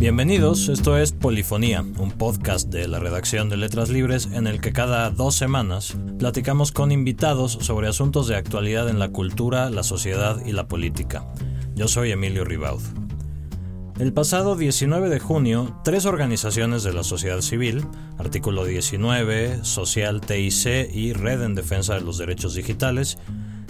Bienvenidos, esto es Polifonía, un podcast de la redacción de Letras Libres en el que cada dos semanas platicamos con invitados sobre asuntos de actualidad en la cultura, la sociedad y la política. Yo soy Emilio Ribaud. El pasado 19 de junio, tres organizaciones de la sociedad civil, Artículo 19, Social TIC y Red en Defensa de los Derechos Digitales,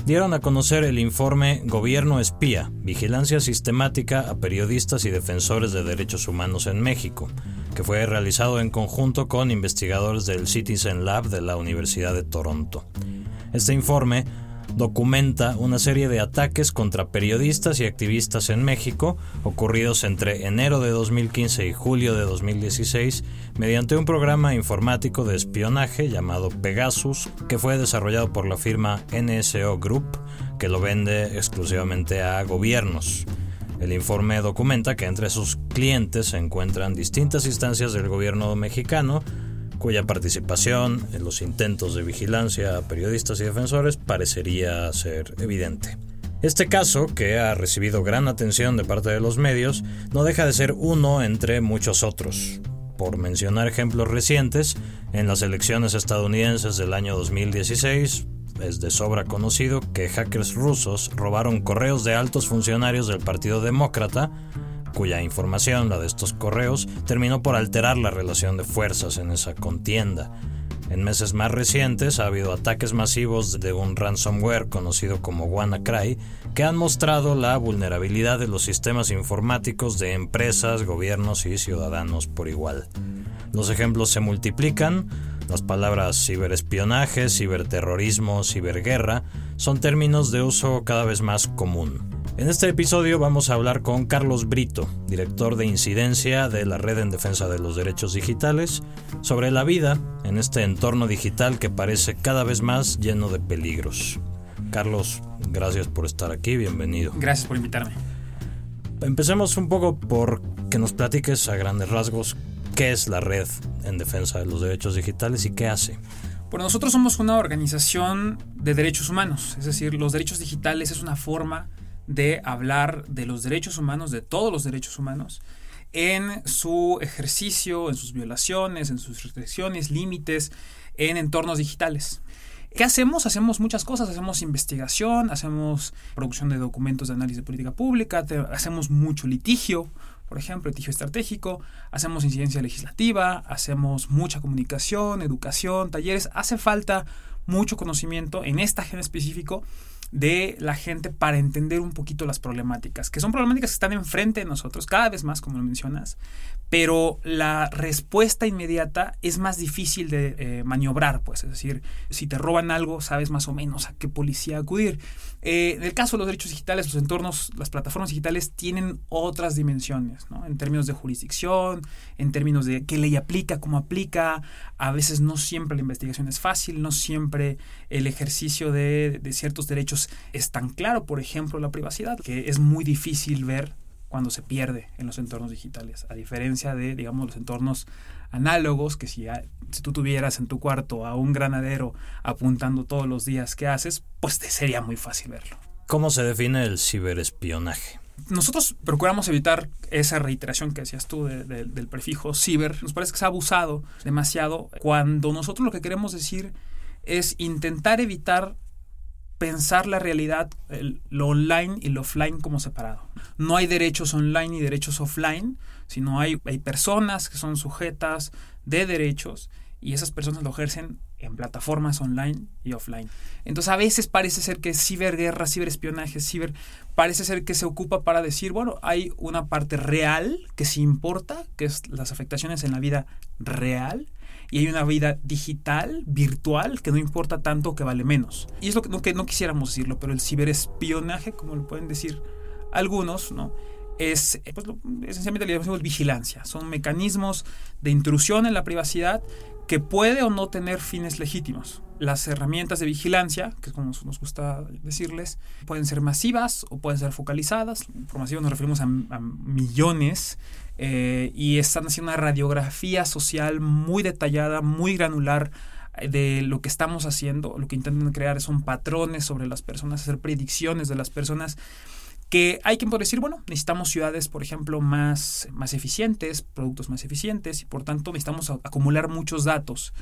dieron a conocer el informe Gobierno Espía, Vigilancia Sistemática a Periodistas y Defensores de Derechos Humanos en México, que fue realizado en conjunto con investigadores del Citizen Lab de la Universidad de Toronto. Este informe documenta una serie de ataques contra periodistas y activistas en México ocurridos entre enero de 2015 y julio de 2016 mediante un programa informático de espionaje llamado Pegasus que fue desarrollado por la firma NSO Group que lo vende exclusivamente a gobiernos. El informe documenta que entre sus clientes se encuentran distintas instancias del gobierno mexicano, cuya participación en los intentos de vigilancia a periodistas y defensores parecería ser evidente. Este caso, que ha recibido gran atención de parte de los medios, no deja de ser uno entre muchos otros. Por mencionar ejemplos recientes, en las elecciones estadounidenses del año 2016, es de sobra conocido que hackers rusos robaron correos de altos funcionarios del Partido Demócrata cuya información, la de estos correos, terminó por alterar la relación de fuerzas en esa contienda. En meses más recientes ha habido ataques masivos de un ransomware conocido como WannaCry que han mostrado la vulnerabilidad de los sistemas informáticos de empresas, gobiernos y ciudadanos por igual. Los ejemplos se multiplican, las palabras ciberespionaje, ciberterrorismo, ciberguerra son términos de uso cada vez más común. En este episodio vamos a hablar con Carlos Brito, director de incidencia de la Red en Defensa de los Derechos Digitales, sobre la vida en este entorno digital que parece cada vez más lleno de peligros. Carlos, gracias por estar aquí, bienvenido. Gracias por invitarme. Empecemos un poco por que nos platiques a grandes rasgos qué es la Red en Defensa de los Derechos Digitales y qué hace. Bueno, nosotros somos una organización de derechos humanos, es decir, los derechos digitales es una forma de hablar de los derechos humanos, de todos los derechos humanos, en su ejercicio, en sus violaciones, en sus restricciones, límites, en entornos digitales. ¿Qué hacemos? Hacemos muchas cosas, hacemos investigación, hacemos producción de documentos de análisis de política pública, hacemos mucho litigio, por ejemplo, litigio estratégico, hacemos incidencia legislativa, hacemos mucha comunicación, educación, talleres, hace falta mucho conocimiento en esta agenda específico de la gente para entender un poquito las problemáticas, que son problemáticas que están enfrente de nosotros, cada vez más, como lo mencionas, pero la respuesta inmediata es más difícil de eh, maniobrar, pues, es decir, si te roban algo, sabes más o menos a qué policía acudir. Eh, en el caso de los derechos digitales, los entornos, las plataformas digitales tienen otras dimensiones, ¿no? En términos de jurisdicción, en términos de qué ley aplica, cómo aplica, a veces no siempre la investigación es fácil, no siempre el ejercicio de, de ciertos derechos es tan claro, por ejemplo, la privacidad, que es muy difícil ver cuando se pierde en los entornos digitales, a diferencia de, digamos, los entornos análogos, que si, si tú tuvieras en tu cuarto a un granadero apuntando todos los días que haces, pues te sería muy fácil verlo. ¿Cómo se define el ciberespionaje? Nosotros procuramos evitar esa reiteración que decías tú del prefijo ciber. Nos parece que se ha abusado demasiado cuando nosotros lo que queremos decir es intentar evitar pensar la realidad, lo online y lo offline como separado. No hay derechos online y derechos offline, sino hay, hay personas que son sujetas de derechos y esas personas lo ejercen en plataformas online y offline. Entonces a veces parece ser que ciberguerra, ciberespionaje, ciber, parece ser que se ocupa para decir, bueno, hay una parte real que sí importa, que es las afectaciones en la vida real, y hay una vida digital, virtual, que no importa tanto que vale menos. Y es lo que no, que no quisiéramos decirlo, pero el ciberespionaje, como lo pueden decir algunos, ¿no? es pues, esencialmente le llamamos vigilancia. Son mecanismos de intrusión en la privacidad que puede o no tener fines legítimos. Las herramientas de vigilancia, que es como nos gusta decirles, pueden ser masivas o pueden ser focalizadas. Por masivas nos referimos a, a millones eh, y están haciendo una radiografía social muy detallada, muy granular eh, de lo que estamos haciendo. Lo que intentan crear son patrones sobre las personas, hacer predicciones de las personas que hay quien puede decir, bueno, necesitamos ciudades, por ejemplo, más, más eficientes, productos más eficientes, y por tanto necesitamos acumular muchos datos.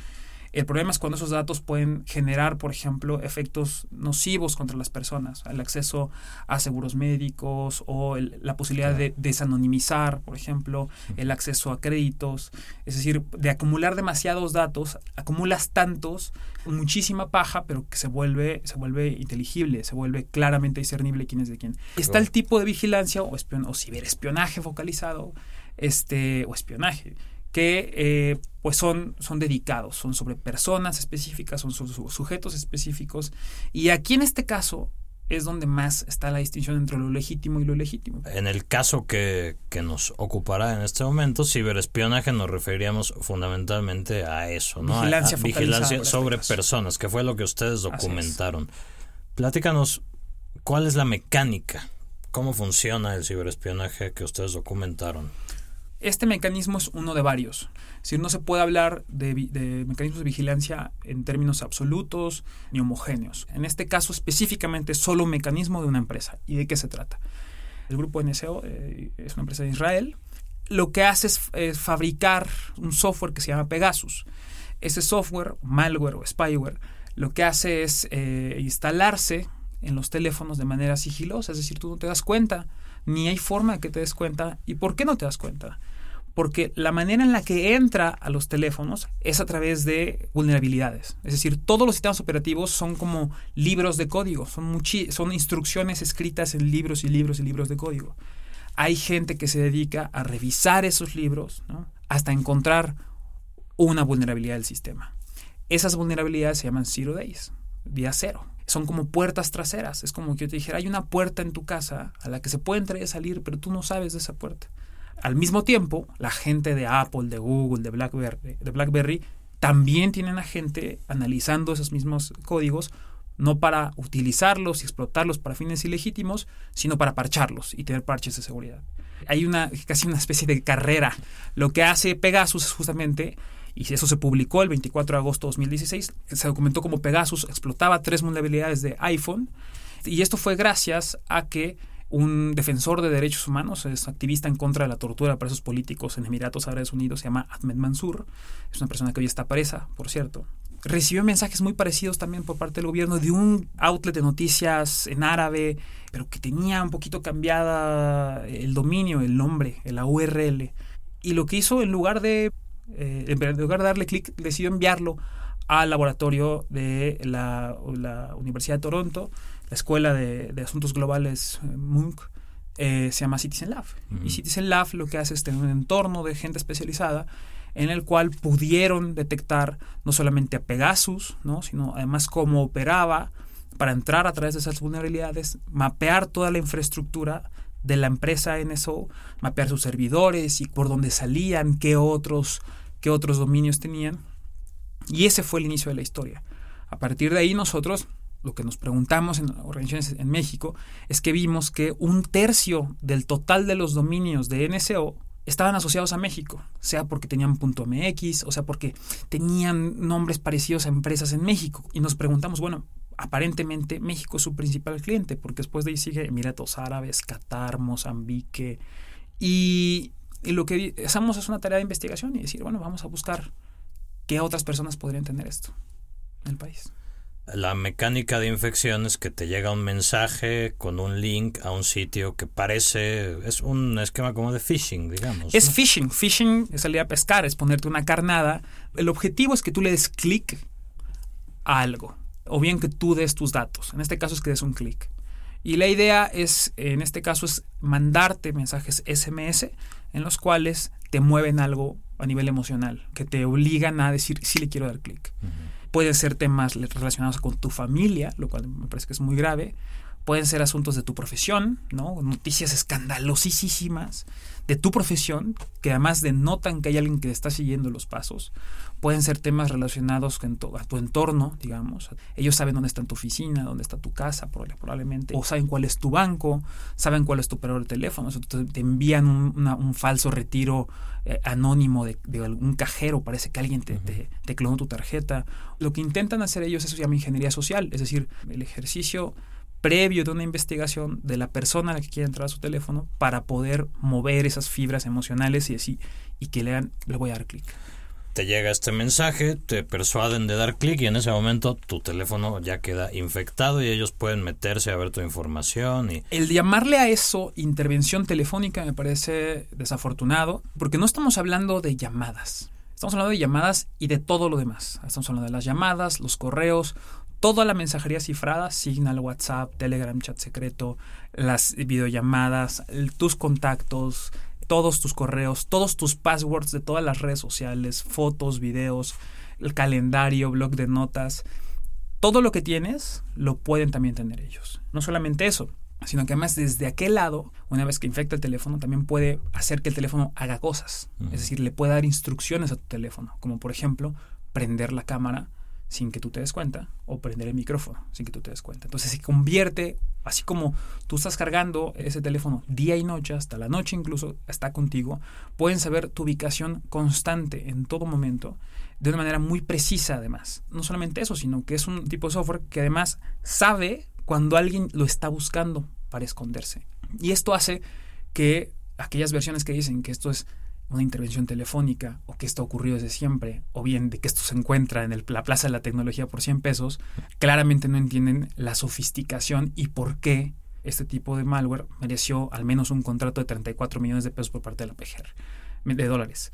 El problema es cuando esos datos pueden generar, por ejemplo, efectos nocivos contra las personas, el acceso a seguros médicos o la posibilidad de desanonimizar, por ejemplo, el acceso a créditos. Es decir, de acumular demasiados datos, acumulas tantos, muchísima paja, pero que se vuelve, se vuelve inteligible, se vuelve claramente discernible quién es de quién. Está el tipo de vigilancia o, o ciberespionaje focalizado este, o espionaje que eh, pues son, son dedicados, son sobre personas específicas, son sobre sujetos específicos. Y aquí en este caso es donde más está la distinción entre lo legítimo y lo ilegítimo. En el caso que, nos ocupará en este momento, ciberespionaje, nos referiríamos fundamentalmente a eso, ¿no? Vigilancia, vigilancia este sobre personas, que fue lo que ustedes documentaron. Platícanos, ¿cuál es la mecánica? ¿Cómo funciona el ciberespionaje que ustedes documentaron? Este mecanismo es uno de varios. Si no se puede hablar de, mecanismos de vigilancia en términos absolutos ni homogéneos. En este caso específicamente solo un mecanismo de una empresa. ¿Y de qué se trata? El grupo NSO eh, es una empresa de Israel. Lo que hace es, fabricar un software que se llama Pegasus. Ese software, malware o spyware, lo que hace es eh, instalarse en los teléfonos de manera sigilosa, es decir, tú no te das cuenta ni hay forma de que te des cuenta. ¿Y por qué no te das cuenta? Porque la manera en la que entra a los teléfonos es a través de vulnerabilidades. Es decir, todos los sistemas operativos son como libros de código, son, instrucciones escritas en libros y libros y libros de código. Hay gente que se dedica a revisar esos libros hasta encontrar una vulnerabilidad del sistema. Esas vulnerabilidades se llaman zero days, día cero son como puertas traseras. Es como que yo te dijera, hay una puerta en tu casa a la que se puede entrar y salir, pero tú no sabes de esa puerta. Al mismo tiempo, la gente de Apple, de Google, de BlackBerry, también tienen a gente analizando esos mismos códigos, no para utilizarlos y explotarlos para fines ilegítimos, sino para parcharlos y tener parches de seguridad. Hay una casi una especie de carrera. Lo que hace Pegasus es justamente y eso se publicó el 24 de agosto de 2016. Se documentó como Pegasus explotaba tres vulnerabilidades de iPhone y esto fue gracias a que un defensor de derechos humanos, es activista en contra de la tortura de presos políticos en Emiratos Árabes Unidos, se llama Ahmed Mansour, es una persona que hoy está presa, por cierto. Recibió mensajes muy parecidos también por parte del gobierno de un outlet de noticias en árabe, pero que tenía un poquito cambiada el dominio, el nombre, la URL. Y lo que hizo en lugar de eh, en lugar de darle clic, decidió enviarlo al laboratorio de la, Universidad de Toronto, la Escuela de, Asuntos Globales eh, MUNC, eh, se llama Citizen Lab. Y Citizen Lab lo que hace es tener un entorno de gente especializada en el cual pudieron detectar no solamente a Pegasus, ¿no? sino además cómo operaba para entrar a través de esas vulnerabilidades, mapear toda la infraestructura de la empresa NSO, mapear sus servidores y por dónde salían, qué otros, qué otros dominios tenían. Y ese fue el inicio de la historia. A partir de ahí nosotros lo que nos preguntamos en organizaciones en México es que vimos que un tercio del total de los dominios de NSO estaban asociados a México, sea porque tenían .mx, o sea porque tenían nombres parecidos a empresas en México. Y nos preguntamos, bueno, aparentemente México es su principal cliente, porque después de ahí sigue Emiratos Árabes, Qatar, Mozambique. Y, lo que hacemos es una tarea de investigación y decir, bueno, vamos a buscar qué otras personas podrían tener esto en el país. La mecánica de infección es que te llega un mensaje con un link a un sitio que parece, es un esquema como de phishing, digamos. Es phishing, phishing es salir a pescar, es ponerte una carnada. El objetivo es que tú le des clic a algo o bien que tú des tus datos. En este caso es que des un clic. Y la idea es, en este caso, es mandarte mensajes SMS en los cuales te mueven algo a nivel emocional, que te obligan a decir sí le quiero dar clic. Pueden ser temas relacionados con tu familia, lo cual me parece que es muy grave. Pueden ser asuntos de tu profesión, ¿no? Noticias escandalosísimas de tu profesión, que además denotan que hay alguien que está siguiendo los pasos. Pueden ser temas relacionados con tu, a tu entorno, digamos. Ellos saben dónde está tu oficina, dónde está tu casa, probablemente. O saben cuál es tu banco, saben cuál es tu operador de teléfono. te envían un, falso retiro eh, anónimo de, algún cajero. Parece que alguien te, te, clonó tu tarjeta. Lo que intentan hacer ellos, eso se llama ingeniería social. Es decir, el ejercicio previo de una investigación de la persona a la que quiere entrar a su teléfono para poder mover esas fibras emocionales y así y que lean, le voy a dar clic. Te llega este mensaje, te persuaden de dar clic y en ese momento tu teléfono ya queda infectado y ellos pueden meterse a ver tu información. Y... El llamarle a eso intervención telefónica me parece desafortunado porque no estamos hablando de llamadas. Estamos hablando de llamadas y de todo lo demás. Estamos hablando de las llamadas, los correos, toda la mensajería cifrada, Signal, WhatsApp, Telegram, chat secreto, las videollamadas, tus contactos, todos tus correos, todos tus passwords de todas las redes sociales, fotos, videos, el calendario, blog de notas. Todo lo que tienes lo pueden también tener ellos. No solamente eso, sino que además desde aquel lado, una vez que infecta el teléfono, también puede hacer que el teléfono haga cosas. Es decir, le puede dar instrucciones a tu teléfono, como por ejemplo prender la cámara sin que tú te des cuenta o prender el micrófono sin que tú te des cuenta. Entonces se convierte, así como tú estás cargando ese teléfono día y noche, hasta la noche incluso está contigo, pueden saber tu ubicación constante en todo momento, de una manera muy precisa además. No solamente eso, sino que es un tipo de software que además sabe cuando alguien lo está buscando para esconderse. Y esto hace que aquellas versiones que dicen que esto es una intervención telefónica o que esto ocurrió desde siempre, o bien de que esto se encuentra en la Plaza de la Tecnología por 100 pesos, claramente no entienden la sofisticación y por qué este tipo de malware mereció al menos un contrato de 34 millones de pesos por parte de la PGR, de dólares.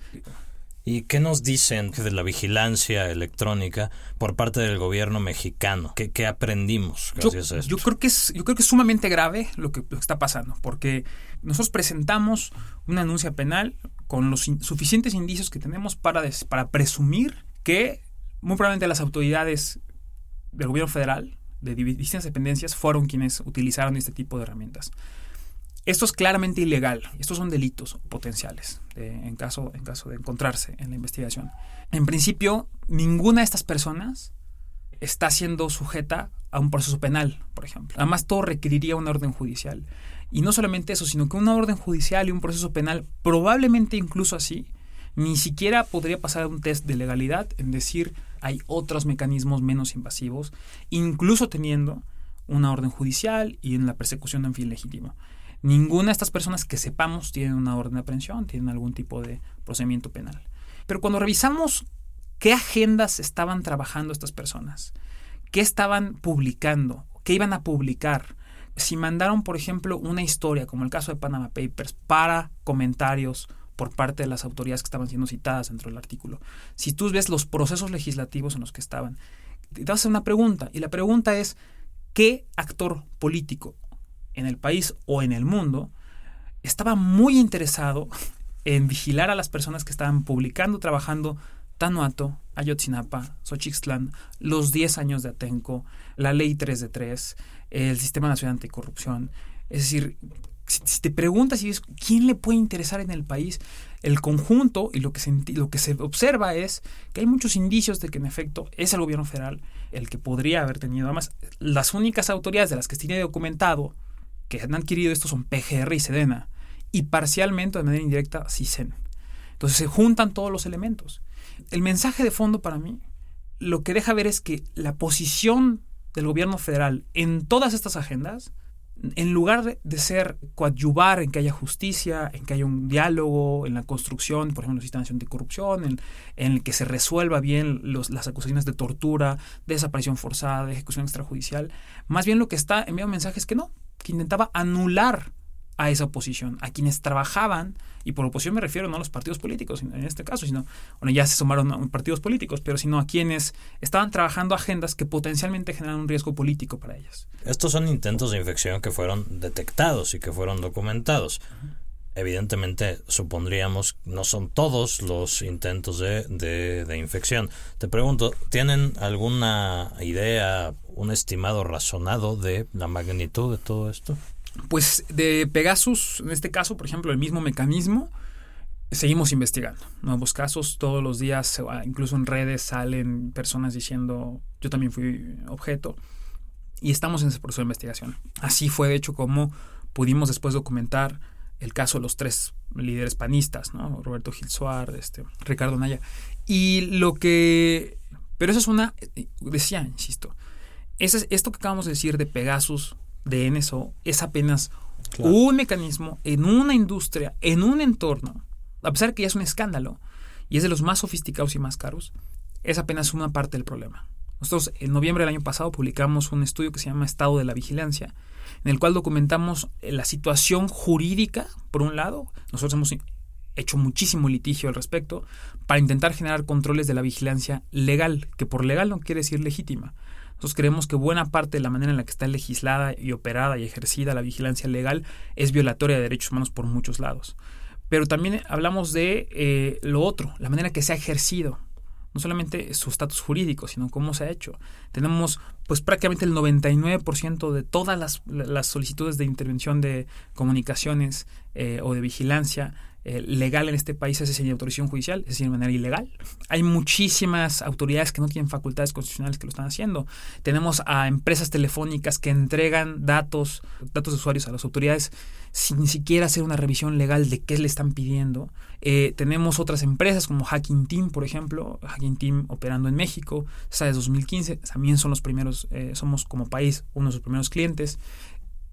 ¿Y qué nos dicen de la vigilancia electrónica por parte del gobierno mexicano? ¿Qué, aprendimos gracias yo, a esto? Yo creo, que es, yo creo que es sumamente grave lo que, lo que está pasando, porque nosotros presentamos una anuncia penal con los suficientes indicios que tenemos para, para presumir que muy probablemente las autoridades del gobierno federal de distintas dependencias fueron quienes utilizaron este tipo de herramientas. Esto es claramente ilegal. Estos son delitos potenciales en, caso, en caso de encontrarse en la investigación. En principio, ninguna de estas personas está siendo sujeta a un proceso penal, por ejemplo. Además, todo requeriría una orden judicial. Y no solamente eso, sino que una orden judicial y un proceso penal, probablemente incluso así, ni siquiera podría pasar un test de legalidad en decir hay otros mecanismos menos invasivos, incluso teniendo una orden judicial y en la persecución de un fin legítimo. Ninguna de estas personas que sepamos tienen una orden de aprehensión, tienen algún tipo de procedimiento penal. Pero cuando revisamos qué agendas estaban trabajando estas personas, qué estaban publicando, qué iban a publicar, si mandaron, por ejemplo, una historia, como el caso de Panama Papers, para comentarios por parte de las autoridades que estaban siendo citadas dentro del artículo, si tú ves los procesos legislativos en los que estaban, te vas a hacer una pregunta, y la pregunta es, ¿qué actor político en el país o en el mundo estaba muy interesado en vigilar a las personas que estaban publicando, trabajando Tanuato, Ayotzinapa, Xochixtlán, los 10 años de Atenco, la Ley 3 de 3, el Sistema Nacional Anticorrupción. Es decir, si, te preguntas y quién le puede interesar en el país, el conjunto y lo que, se, lo que se observa es que hay muchos indicios de que en efecto es el gobierno federal el que podría haber tenido. Además, las únicas autoridades de las que se tiene documentado que han adquirido esto son PGR y Sedena, y parcialmente de manera indirecta CISEN. Entonces se juntan todos los elementos. El mensaje de fondo para mí lo que deja ver es que la posición del gobierno federal en todas estas agendas, en lugar de, ser coadyuvar en que haya justicia, en que haya un diálogo, en la construcción, por ejemplo, del sistema anticorrupción, en, en el que se resuelva bien las acusaciones de tortura, de desaparición forzada, de ejecución extrajudicial, más bien lo que está enviando mensajes es que no, que intentaba anular a esa oposición, a quienes trabajaban, y por oposición me refiero no a los partidos políticos en este caso, sino, bueno, ya se sumaron a partidos políticos, pero sino a quienes estaban trabajando agendas que potencialmente generan un riesgo político para ellas. Estos son intentos de infección que fueron detectados y que fueron documentados. Evidentemente, supondríamos, no son todos los intentos de, de, de infección. Te pregunto, ¿tienen alguna idea, un estimado razonado de la magnitud de todo esto? Pues de Pegasus, en este caso, por ejemplo, el mismo mecanismo, seguimos investigando nuevos casos. Todos los días, incluso en redes, salen personas diciendo, yo también fui objeto. Y estamos en ese proceso de investigación. Así fue, de hecho, como pudimos después documentar el caso de los tres líderes panistas, ¿no? Roberto Gil Suárez, este, Ricardo Naya. Y lo que... Pero eso es una... Decía, insisto, es, esto que acabamos de decir de Pegasus de NSO es apenas un mecanismo en una industria, en un entorno, a pesar de que ya es un escándalo y es de los más sofisticados y más caros, es apenas una parte del problema. Nosotros en noviembre del año pasado publicamos un estudio que se llama Estado de la Vigilancia, en el cual documentamos la situación jurídica, por un lado, nosotros hemos hecho muchísimo litigio al respecto, para intentar generar controles de la vigilancia legal, que por legal no quiere decir legítima. Nosotros creemos que buena parte de la manera en la que está legislada y operada y ejercida la vigilancia legal es violatoria de derechos humanos por muchos lados. Pero también hablamos de eh, lo otro, la manera que se ha ejercido no solamente su estatus jurídico, sino cómo se ha hecho. Tenemos pues prácticamente el 99% de todas las, solicitudes de intervención de comunicaciones eh, o de vigilancia eh, legal en este país es sin autorización judicial, es decir, de manera ilegal. Hay muchísimas autoridades que no tienen facultades constitucionales que lo están haciendo. Tenemos a empresas telefónicas que entregan datos, datos de usuarios a las autoridades sin ni siquiera hacer una revisión legal de qué le están pidiendo. Eh, tenemos otras empresas como Hacking Team, por ejemplo, Hacking Team operando en México, está desde 2015, también son los primeros, eh, somos como país uno de sus primeros clientes.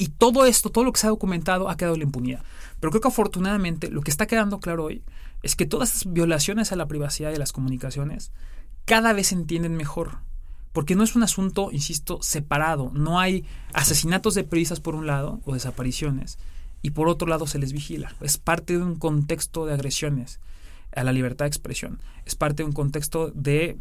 Y todo esto, todo lo que se ha documentado, ha quedado en la impunidad. Pero creo que afortunadamente lo que está quedando claro hoy es que todas estas violaciones a la privacidad de las comunicaciones cada vez se entienden mejor. Porque no es un asunto, insisto, separado. No hay asesinatos de periodistas por un lado o desapariciones y por otro lado se les vigila. Es parte de un contexto de agresiones a la libertad de expresión. Es parte de un contexto de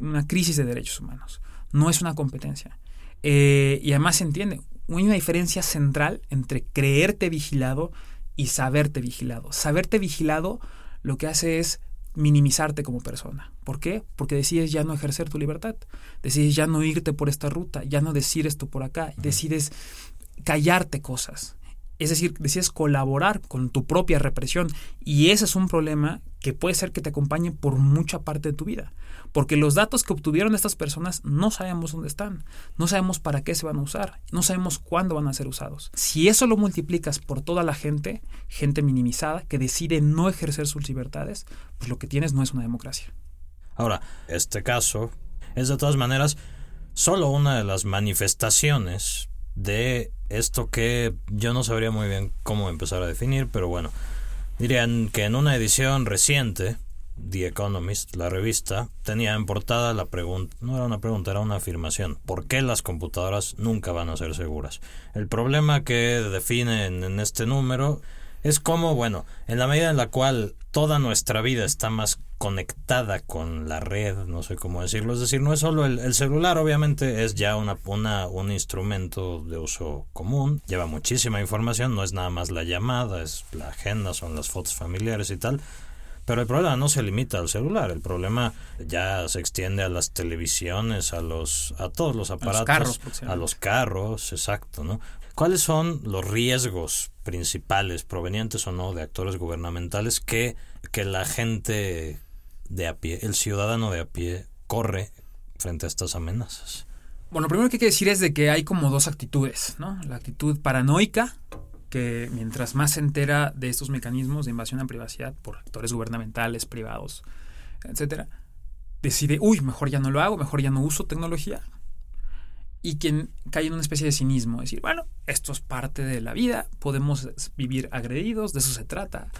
una crisis de derechos humanos. No es una competencia. Eh, y además se entiende, hay una diferencia central entre creerte vigilado y saberte vigilado. Saberte vigilado lo que hace es minimizarte como persona. ¿Por qué? Porque decides ya no ejercer tu libertad, decides ya no irte por esta ruta, ya no decir esto por acá, decides callarte cosas. Es decir, decides colaborar con tu propia represión y ese es un problema que puede ser que te acompañe por mucha parte de tu vida. Porque los datos que obtuvieron estas personas no sabemos dónde están, no sabemos para qué se van a usar, no sabemos cuándo van a ser usados. Si eso lo multiplicas por toda la gente, gente minimizada, que decide no ejercer sus libertades, pues lo que tienes no es una democracia. Ahora, este caso es de todas maneras solo una de las manifestaciones de esto que yo no sabría muy bien cómo empezar a definir, pero bueno, dirían que en una edición reciente The Economist, la revista, tenía en portada la pregunta, no era una pregunta, era una afirmación. ¿Por qué las computadoras nunca van a ser seguras? El problema que definen en este número es como, bueno, en la medida en la cual toda nuestra vida está más conectada con la red, no sé cómo decirlo, es decir, no es solo el, celular, obviamente es ya una, una, un instrumento de uso común, lleva muchísima información, no es nada más la llamada, es la agenda, son las fotos familiares y tal, pero el problema no se limita al celular, el problema ya se extiende a las televisiones, a los a todos los aparatos, a los carros, a los carros exacto, ¿no? ¿Cuáles son los riesgos principales provenientes o no de actores gubernamentales que, que la gente de a pie, el ciudadano de a pie corre frente a estas amenazas? Bueno, lo primero que hay que decir es de que hay como dos actitudes, ¿no? La actitud paranoica que mientras más se entera de estos mecanismos de invasión a privacidad por actores gubernamentales, privados, etcétera, decide, uy, mejor ya no lo hago, mejor ya no uso tecnología. Y quien cae en una especie de cinismo, decir, bueno, esto es parte de la vida, podemos vivir agredidos, de eso se trata,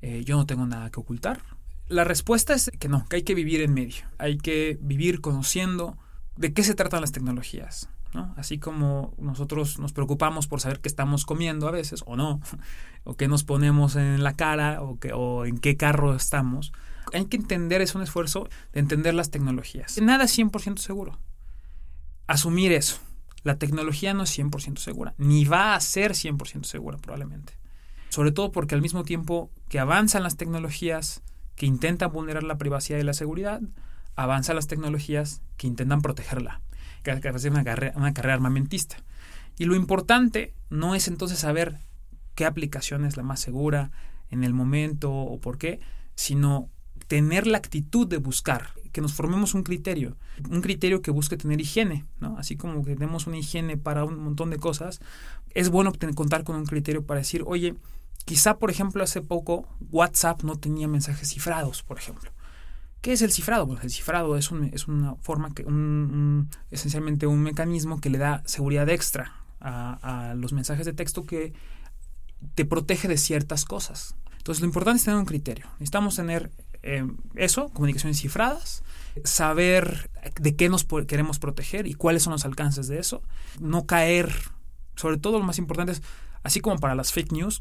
eh, yo no tengo nada que ocultar. La respuesta es que no, que hay que vivir en medio, hay que vivir conociendo de qué se tratan las tecnologías, Así como nosotros nos preocupamos por saber qué estamos comiendo a veces o no, o qué nos ponemos en la cara o, o en qué carro estamos, hay que entender, es un esfuerzo de entender las tecnologías. Nada es 100% seguro. Asumir eso. La tecnología no es 100% segura, ni va a ser 100% segura probablemente. Sobre todo porque al mismo tiempo que avanzan las tecnologías que intentan vulnerar la privacidad y la seguridad, avanzan las tecnologías que intentan protegerla hacer una carrera, una carrera armamentista. Y lo importante no es entonces saber qué aplicación es la más segura en el momento o por qué, sino tener la actitud de buscar, que nos formemos un criterio, un criterio que busque tener higiene, ¿no? Así como que tenemos una higiene para un montón de cosas, es bueno contar con un criterio para decir, oye, quizá por ejemplo hace poco WhatsApp no tenía mensajes cifrados, por ejemplo. ¿Qué es el cifrado? Bueno, el cifrado es, un, es una forma que, esencialmente un mecanismo que le da seguridad extra a, los mensajes de texto que te protege de ciertas cosas. Entonces lo importante es tener un criterio. Necesitamos tener eh, eso, comunicaciones cifradas, saber de qué nos queremos proteger y cuáles son los alcances de eso. No caer, sobre todo lo más importante es, así como para las fake news,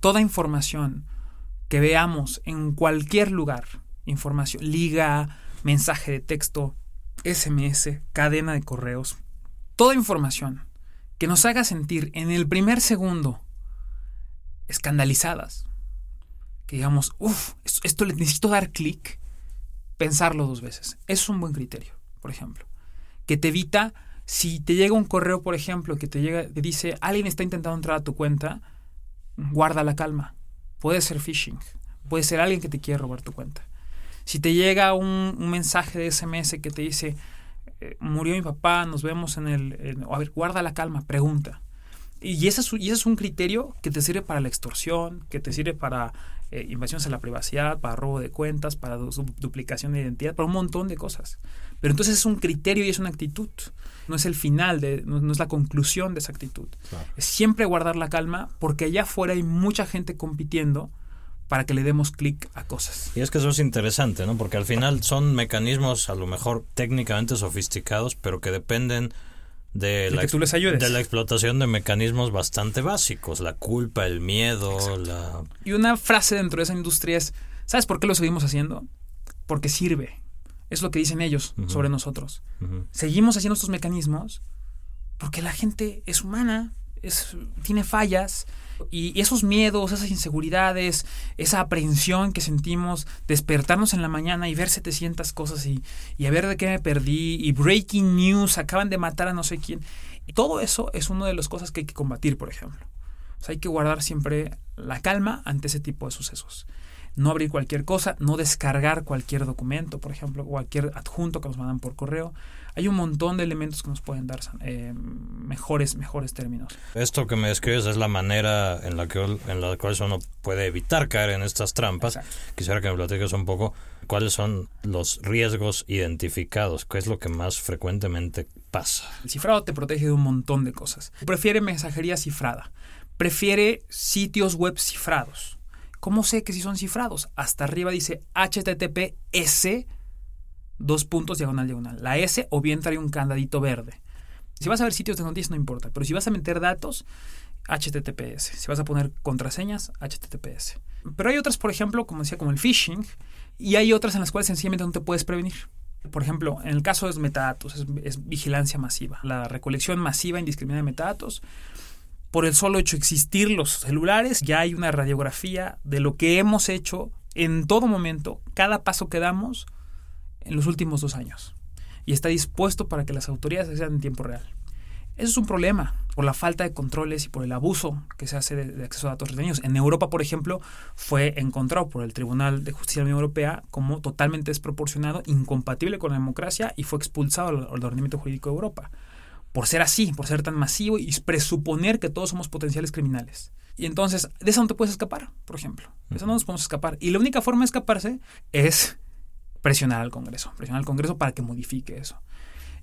toda información que veamos en cualquier lugar, información, liga, mensaje de texto, SMS, cadena de correos, toda información que nos haga sentir en el primer segundo escandalizadas, que digamos, uff, esto, le necesito dar clic, pensarlo dos veces. Es un buen criterio, por ejemplo. Que te evita, si te llega un correo, por ejemplo, que te llega, te dice, alguien está intentando entrar a tu cuenta, guarda la calma. Puede ser phishing, puede ser alguien que te quiere robar tu cuenta. Si te llega un, mensaje de SMS que te dice, eh, murió mi papá, nos vemos en el... a ver, guarda la calma, pregunta. Y ese, es, y ese es un criterio que te sirve para la extorsión, que te sirve para eh, invasiones a la privacidad, para robo de cuentas, para duplicación de identidad, para un montón de cosas. Pero entonces es un criterio y es una actitud. No es el final, de, no, es la conclusión de esa actitud. Es siempre guardar la calma porque allá afuera hay mucha gente compitiendo para que le demos clic a cosas. Y es que eso es interesante, ¿no? Porque al final son mecanismos a lo mejor técnicamente sofisticados, pero que dependen de, la, de la explotación de mecanismos bastante básicos, la culpa, el miedo, la... Y una frase dentro de esa industria es, ¿sabes por qué lo seguimos haciendo? Porque sirve. Es lo que dicen ellos sobre nosotros. Seguimos haciendo estos mecanismos porque la gente es humana, es, tiene fallas, y esos miedos, esas inseguridades, esa aprehensión que sentimos, despertarnos en la mañana y ver 700 cosas y, y a ver de qué me perdí, y breaking news, acaban de matar a no sé quién. todo eso es una de las cosas que hay que combatir, por ejemplo. Hay que guardar siempre la calma ante ese tipo de sucesos no abrir cualquier cosa, no descargar cualquier documento, por ejemplo, cualquier adjunto que nos mandan por correo. Hay un montón de elementos que nos pueden dar eh, mejores, mejores términos. Esto que me describes es la manera en la, que, en la cual uno puede evitar caer en estas trampas. Quisiera que me platiques un poco cuáles son los riesgos identificados, qué es lo que más frecuentemente pasa. El cifrado te protege de un montón de cosas. Prefiere mensajería cifrada, prefiere sitios web cifrados ¿Cómo sé que si son cifrados? Hasta arriba dice HTTPS, dos puntos diagonal diagonal. La S o bien trae un candadito verde. Si vas a ver sitios de noticias no importa, pero si vas a meter datos, HTTPS. Si vas a poner contraseñas, HTTPS. Pero hay otras, por ejemplo, como decía, como el phishing, y hay otras en las cuales sencillamente no te puedes prevenir. Por ejemplo, en el caso de metadatos, es, es vigilancia masiva, la recolección masiva indiscriminada de metadatos por el solo hecho de existir los celulares, ya hay una radiografía de lo que hemos hecho en todo momento, cada paso que damos en los últimos dos años. Y está dispuesto para que las autoridades sean en tiempo real. Eso es un problema por la falta de controles y por el abuso que se hace de, acceso a datos retenidos. En Europa, por ejemplo, fue encontrado por el Tribunal de Justicia de la Unión Europea como totalmente desproporcionado, incompatible con la democracia y fue expulsado al ordenamiento jurídico de Europa por ser así, por ser tan masivo y presuponer que todos somos potenciales criminales. Y entonces, de eso no te puedes escapar, por ejemplo. De eso no nos podemos escapar. Y la única forma de escaparse es presionar al Congreso, presionar al Congreso para que modifique eso.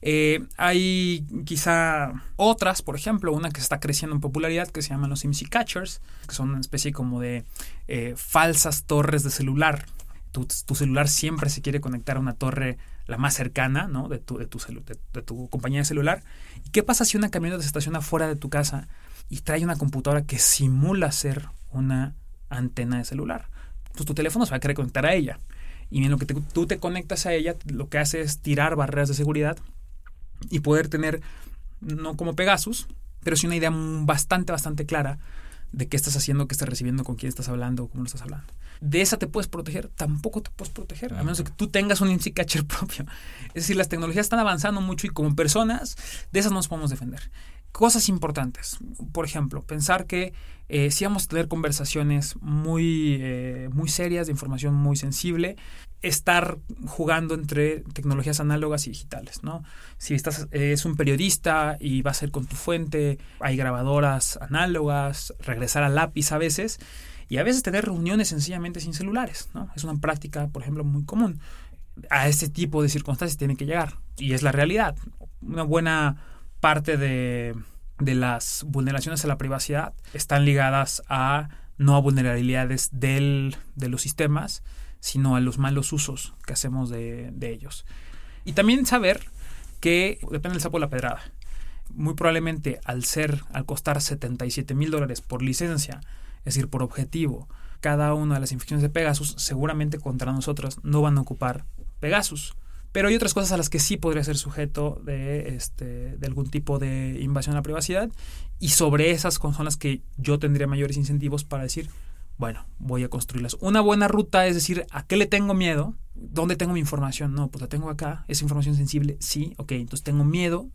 Eh, hay quizá otras, por ejemplo, una que está creciendo en popularidad que se llaman los IMSI Catchers, que son una especie como de eh, falsas torres de celular. Tu, celular siempre se quiere conectar a una torre la más cercana, ¿no? De tu, de tu, de, tu compañía de celular. ¿Y qué pasa si una camioneta se estaciona fuera de tu casa y trae una computadora que simula ser una antena de celular? Pues tu teléfono se va a querer conectar a ella. Y en lo que tú te conectas a ella, lo que hace es tirar barreras de seguridad y poder tener, no como Pegasus, pero sí una idea bastante, bastante clara de qué estás haciendo, qué estás recibiendo, con quién estás hablando, cómo lo estás hablando de esa te puedes proteger, tampoco te puedes proteger, a menos que tú tengas un IMSI catcher propio. Es decir, las tecnologías están avanzando mucho y como personas de esas no nos podemos defender. Cosas importantes, por ejemplo, pensar que eh, si vamos a tener conversaciones muy, eh, muy serias, de información muy sensible, estar jugando entre tecnologías análogas y digitales, ¿no? Si estás, es un periodista y va a ser con tu fuente, hay grabadoras análogas, regresar al lápiz a veces, y a veces tener reuniones sencillamente sin celulares, ¿no? Es una práctica, por ejemplo, muy común. A este tipo de circunstancias tiene que llegar. Y es la realidad. Una buena parte de, de las vulneraciones a la privacidad están ligadas a no a vulnerabilidades del, de los sistemas, sino a los malos usos que hacemos de, de ellos. Y también saber que depende del sapo de la pedrada. Muy probablemente al ser, al costar 77 mil dólares por licencia, es decir, por objetivo, cada una de las infecciones de Pegasus, seguramente contra nosotros no van a ocupar Pegasus. Pero hay otras cosas a las que sí podría ser sujeto de, este, de algún tipo de invasión a la privacidad. Y sobre esas son las que yo tendría mayores incentivos para decir, bueno, voy a construirlas. Una buena ruta es decir, ¿a qué le tengo miedo? ¿Dónde tengo mi información? No, pues la tengo acá. ¿Es información sensible? Sí, ok. Entonces tengo miedo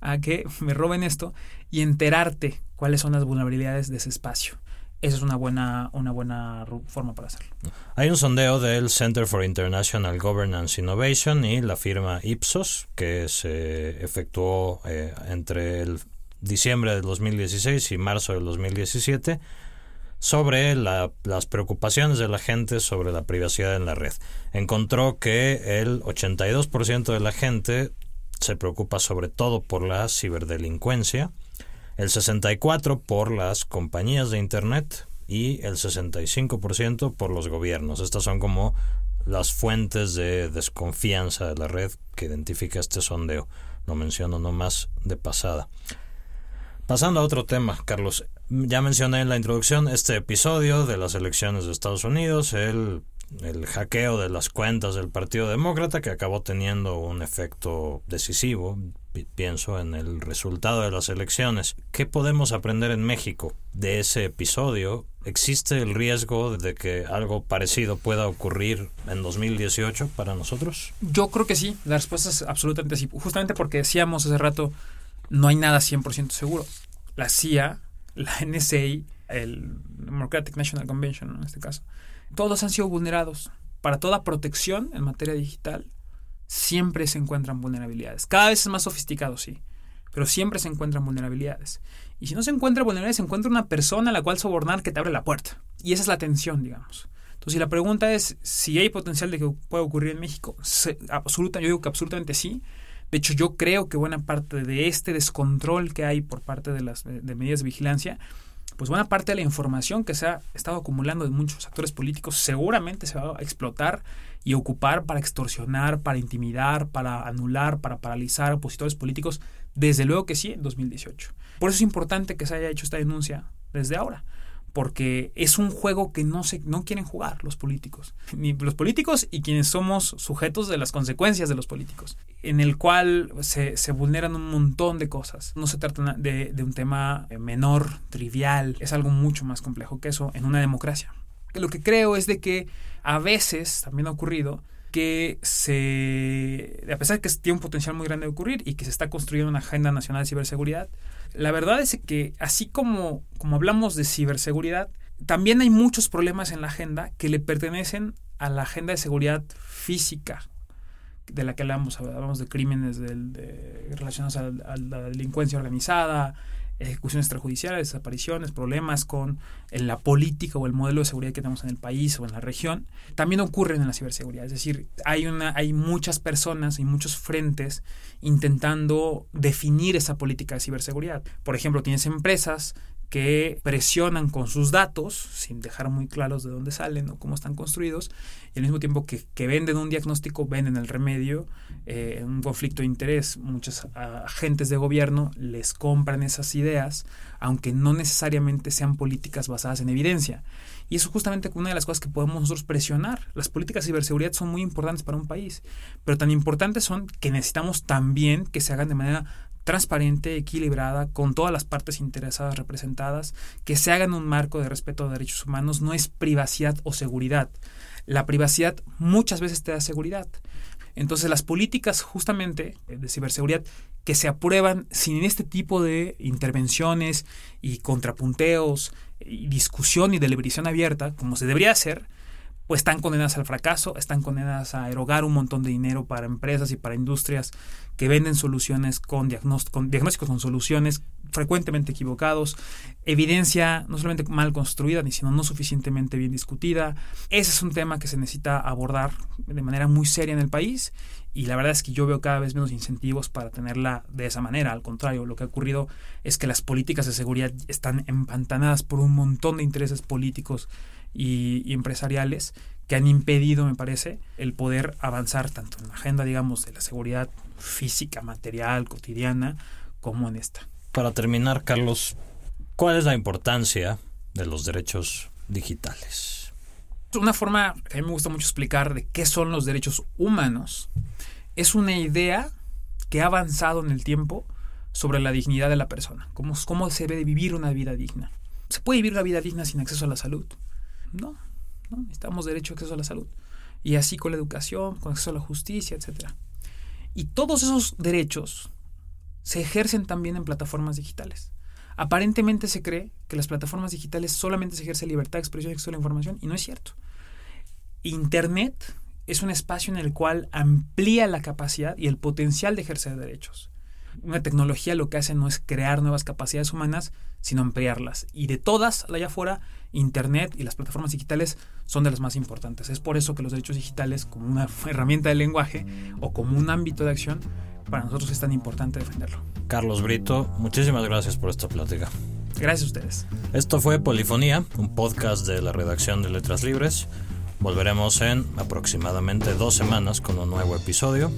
a que me roben esto y enterarte cuáles son las vulnerabilidades de ese espacio esa es una buena, una buena forma para hacerlo. Hay un sondeo del Center for International Governance Innovation y la firma Ipsos que se efectuó eh, entre el diciembre del 2016 y marzo del 2017 sobre las preocupaciones de la gente sobre la privacidad en la red. Encontró que el 82% de la gente se preocupa sobre todo por la ciberdelincuencia, el 64% por las compañías de Internet y el 65% por los gobiernos. Estas son como las fuentes de desconfianza de la red que identifica este sondeo. Lo menciono nomás de pasada. Pasando a otro tema, Carlos. Ya mencioné en la introducción este episodio de las elecciones de Estados Unidos, el, el hackeo de las cuentas del Partido Demócrata que acabó teniendo un efecto decisivo, pienso en el resultado de las elecciones. ¿Qué podemos aprender en México de ese episodio? ¿Existe el riesgo de que algo parecido pueda ocurrir en 2018 para nosotros? Yo creo que sí, la respuesta es absolutamente sí. Justamente porque decíamos hace rato, no hay nada 100% seguro. La CIA, la NSA, el Democratic National Convention en este caso, todos han sido vulnerados. Para toda protección en materia digital, siempre se encuentran vulnerabilidades. Cada vez es más sofisticado, sí, pero siempre se encuentran vulnerabilidades. Y si no se encuentra vulnerabilidades, se encuentra una persona a la cual sobornar que te abre la puerta. Y esa es la tensión, digamos. Entonces, si la pregunta es si hay potencial de que pueda ocurrir en México, absoluta, yo digo que absolutamente sí. De hecho, yo creo que buena parte de este descontrol que hay por parte de las medidas de vigilancia pues buena parte de la información que se ha estado acumulando de muchos actores políticos seguramente se va a explotar y ocupar para extorsionar, para intimidar, para anular, para paralizar a opositores políticos, desde luego que sí, en 2018. Por eso es importante que se haya hecho esta denuncia desde ahora, porque es un juego que no, se, no quieren jugar los políticos, ni los políticos y quienes somos sujetos de las consecuencias de los políticos, en el cual se, se vulneran un montón de cosas. No se trata de, de un tema menor, trivial, es algo mucho más complejo que eso en una democracia. Lo que creo es de que a veces también ha ocurrido que se, a pesar de que tiene un potencial muy grande de ocurrir y que se está construyendo una agenda nacional de ciberseguridad, la verdad es que así como, como hablamos de ciberseguridad, también hay muchos problemas en la agenda que le pertenecen a la agenda de seguridad física de la que hablamos, hablamos de crímenes relacionados a, la delincuencia organizada, ejecuciones extrajudiciales, desapariciones, problemas con la política o el modelo de seguridad que tenemos en el país o en la región, también ocurren en la ciberseguridad. Es decir, hay, una, hay muchas personas y muchos frentes intentando definir esa política de ciberseguridad. Por ejemplo, tienes empresas que presionan con sus datos, sin dejar muy claros de dónde salen o cómo están construidos, y al mismo tiempo que, venden un diagnóstico, venden el remedio, eh, un conflicto de interés. Muchos agentes de gobierno les compran esas ideas, aunque no necesariamente sean políticas basadas en evidencia. Y eso es justamente una de las cosas que podemos presionar. Las políticas de ciberseguridad son muy importantes para un país, pero tan importantes son que necesitamos también que se hagan de manera transparente, equilibrada, con todas las partes interesadas representadas, que se haga en un marco de respeto a derechos humanos, no es privacidad o seguridad. La privacidad muchas veces te da seguridad. Entonces las políticas justamente de ciberseguridad que se aprueban sin este tipo de intervenciones y contrapunteos y discusión y deliberación abierta, como se debería hacer, pues están condenadas al fracaso, están condenadas a erogar un montón de dinero para empresas y para industrias que venden soluciones con, con diagnósticos con soluciones frecuentemente equivocados, evidencia no solamente mal construida, sino no suficientemente bien discutida. Ese es un tema que se necesita abordar de manera muy seria en el país y la verdad es que yo veo cada vez menos incentivos para tenerla de esa manera. Al contrario, lo que ha ocurrido es que las políticas de seguridad están empantanadas por un montón de intereses políticos y, empresariales que han impedido, me parece, el poder avanzar tanto en la agenda, digamos, de la seguridad física, material, cotidiana, como en esta. Para terminar, Carlos, ¿cuál es la importancia de los derechos digitales? Una forma que a mí me gusta mucho explicar de qué son los derechos humanos es una idea que ha avanzado en el tiempo sobre la dignidad de la persona, cómo, cómo se debe vivir una vida digna. ¿Se puede vivir una vida digna sin acceso a la salud? No, no, necesitamos derecho a acceso a la salud. Y así con la educación, con acceso a la justicia, etc. Y todos esos derechos se ejercen también en plataformas digitales. Aparentemente se cree que las plataformas digitales solamente se ejerce libertad de expresión y acceso a la información, y no es cierto. Internet es un espacio en el cual amplía la capacidad y el potencial de ejercer derechos. Una tecnología lo que hace no es crear nuevas capacidades humanas, sino ampliarlas. Y de todas, allá afuera, Internet y las plataformas digitales son de las más importantes. Es por eso que los derechos digitales, como una herramienta de lenguaje o como un ámbito de acción, para nosotros es tan importante defenderlo. Carlos Brito, muchísimas gracias por esta plática. Gracias a ustedes. Esto fue Polifonía, un podcast de la redacción de Letras Libres. Volveremos en aproximadamente dos semanas con un nuevo episodio.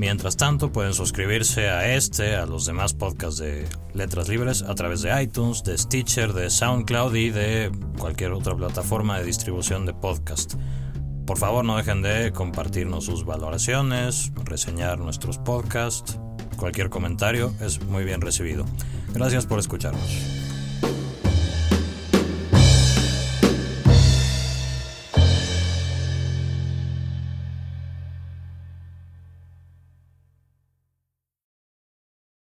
Mientras tanto, pueden suscribirse a este, a los demás podcasts de Letras Libres a través de iTunes, de Stitcher, de SoundCloud y de cualquier otra plataforma de distribución de podcast. Por favor, no dejen de compartirnos sus valoraciones, reseñar nuestros podcasts. Cualquier comentario es muy bien recibido. Gracias por escucharnos.